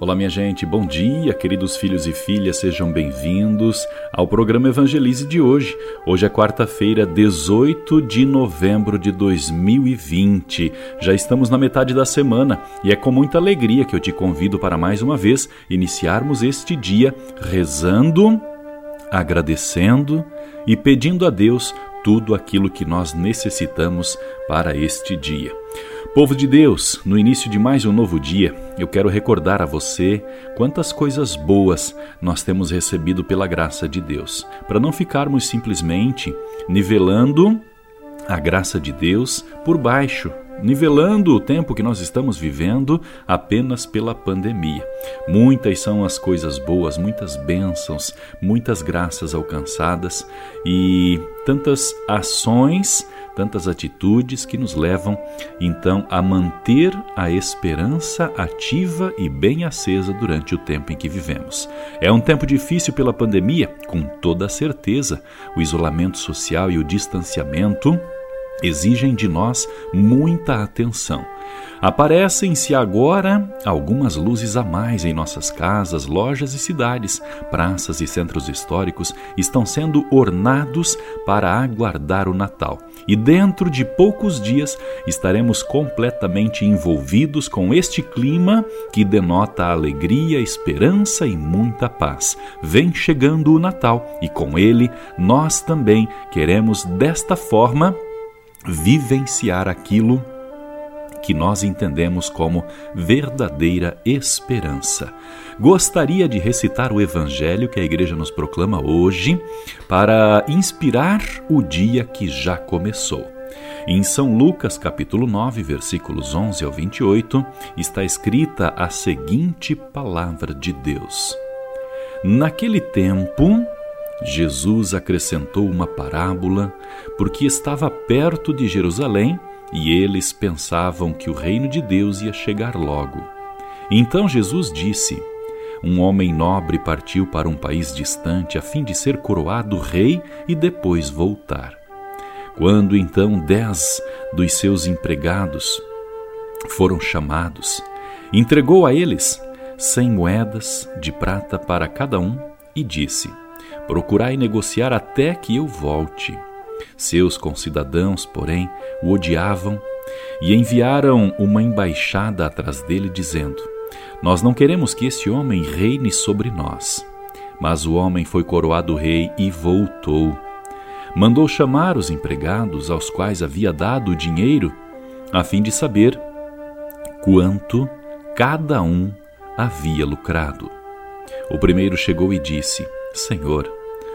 Olá, minha gente, bom dia, queridos filhos e filhas, sejam bem-vindos ao programa Evangelize de hoje. Hoje é quarta-feira, 18 de novembro de 2020. Já estamos na metade da semana e é com muita alegria que eu te convido para mais uma vez iniciarmos este dia rezando, agradecendo e pedindo a Deus tudo aquilo que nós necessitamos para este dia. Povo de Deus, no início de mais um novo dia, eu quero recordar a você quantas coisas boas nós temos recebido pela graça de Deus, para não ficarmos simplesmente nivelando a graça de Deus por baixo, nivelando o tempo que nós estamos vivendo apenas pela pandemia. Muitas são as coisas boas, muitas bênçãos, muitas graças alcançadas e tantas ações tantas atitudes que nos levam então a manter a esperança ativa e bem acesa durante o tempo em que vivemos. É um tempo difícil pela pandemia, com toda certeza. O isolamento social e o distanciamento exigem de nós muita atenção. Aparecem-se agora algumas luzes a mais em nossas casas, lojas e cidades. Praças e centros históricos estão sendo ornados para aguardar o Natal. E dentro de poucos dias estaremos completamente envolvidos com este clima que denota alegria, esperança e muita paz. Vem chegando o Natal e com ele nós também queremos desta forma vivenciar aquilo que nós entendemos como verdadeira esperança. Gostaria de recitar o evangelho que a igreja nos proclama hoje para inspirar o dia que já começou. Em São Lucas, capítulo 9, versículos 11 ao 28, está escrita a seguinte palavra de Deus: Naquele tempo, Jesus acrescentou uma parábola, porque estava perto de Jerusalém e eles pensavam que o reino de Deus ia chegar logo. Então Jesus disse: Um homem nobre partiu para um país distante a fim de ser coroado rei e depois voltar. Quando então dez dos seus empregados foram chamados, entregou a eles cem moedas de prata para cada um e disse: Procurai negociar até que eu volte. Seus concidadãos, porém, o odiavam e enviaram uma embaixada atrás dele, dizendo: Nós não queremos que esse homem reine sobre nós. Mas o homem foi coroado rei e voltou. Mandou chamar os empregados aos quais havia dado o dinheiro, a fim de saber quanto cada um havia lucrado. O primeiro chegou e disse: Senhor,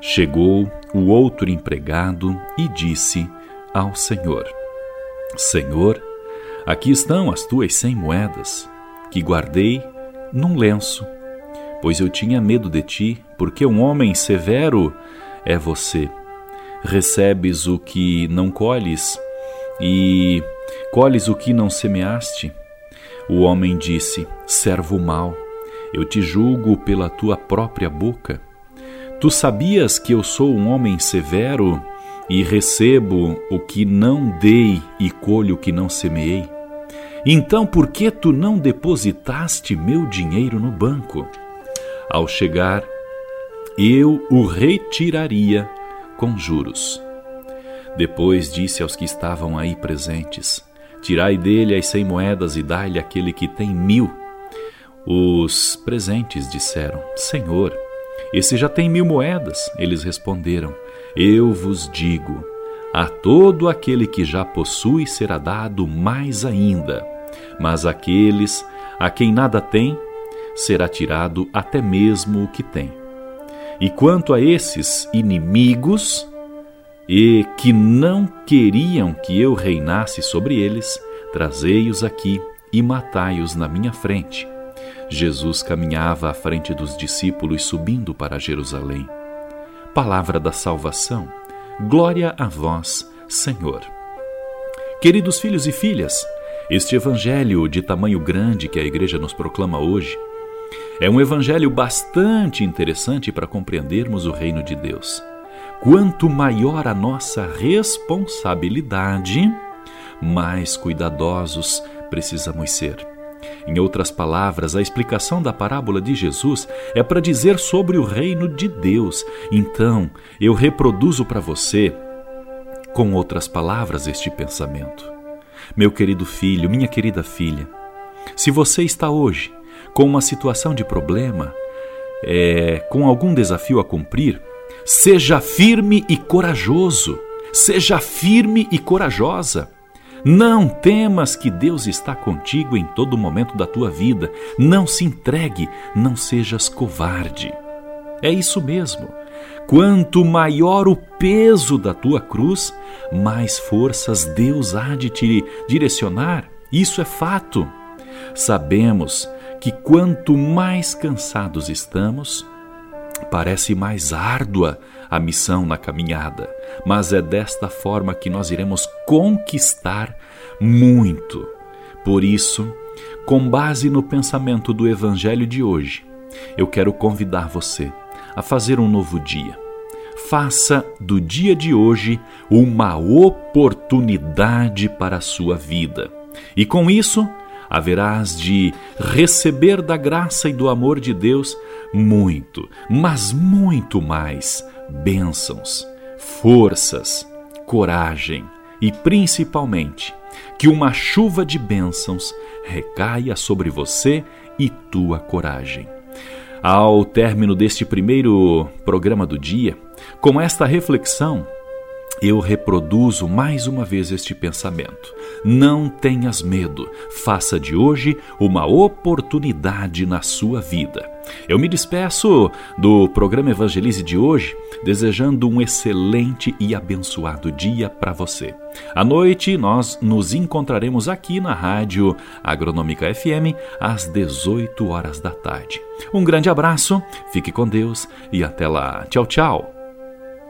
Chegou o outro empregado e disse ao Senhor: Senhor, aqui estão as tuas cem moedas, que guardei num lenço, pois eu tinha medo de ti, porque um homem severo é você. Recebes o que não colhes e colhes o que não semeaste. O homem disse: Servo mau, eu te julgo pela tua própria boca. Tu sabias que eu sou um homem severo e recebo o que não dei e colho o que não semeei? Então por que tu não depositaste meu dinheiro no banco? Ao chegar, eu o retiraria com juros. Depois disse aos que estavam aí presentes: Tirai dele as cem moedas e dai-lhe aquele que tem mil. Os presentes disseram: Senhor, esse já tem mil moedas. Eles responderam: Eu vos digo, a todo aquele que já possui será dado mais ainda, mas aqueles a quem nada tem, será tirado até mesmo o que tem. E quanto a esses inimigos, e que não queriam que eu reinasse sobre eles, trazei-os aqui e matai-os na minha frente. Jesus caminhava à frente dos discípulos subindo para Jerusalém. Palavra da salvação. Glória a vós, Senhor. Queridos filhos e filhas, este evangelho de tamanho grande que a igreja nos proclama hoje é um evangelho bastante interessante para compreendermos o reino de Deus. Quanto maior a nossa responsabilidade, mais cuidadosos precisamos ser. Em outras palavras, a explicação da parábola de Jesus é para dizer sobre o reino de Deus. Então, eu reproduzo para você, com outras palavras, este pensamento. Meu querido filho, minha querida filha, se você está hoje com uma situação de problema, é, com algum desafio a cumprir, seja firme e corajoso. Seja firme e corajosa. Não temas que Deus está contigo em todo momento da tua vida. Não se entregue, não sejas covarde. É isso mesmo. Quanto maior o peso da tua cruz, mais forças Deus há de te direcionar. Isso é fato. Sabemos que quanto mais cansados estamos, parece mais árdua a missão na caminhada, mas é desta forma que nós iremos conquistar muito. Por isso, com base no pensamento do Evangelho de hoje, eu quero convidar você a fazer um novo dia. Faça do dia de hoje uma oportunidade para a sua vida. E com isso, haverás de receber da graça e do amor de Deus muito, mas muito mais bênçãos, forças, coragem e principalmente que uma chuva de bênçãos recaia sobre você e tua coragem. Ao término deste primeiro programa do dia, com esta reflexão, eu reproduzo mais uma vez este pensamento. Não tenhas medo, faça de hoje uma oportunidade na sua vida. Eu me despeço do programa Evangelize de hoje, desejando um excelente e abençoado dia para você. À noite, nós nos encontraremos aqui na Rádio Agronômica FM às 18 horas da tarde. Um grande abraço, fique com Deus e até lá. Tchau, tchau.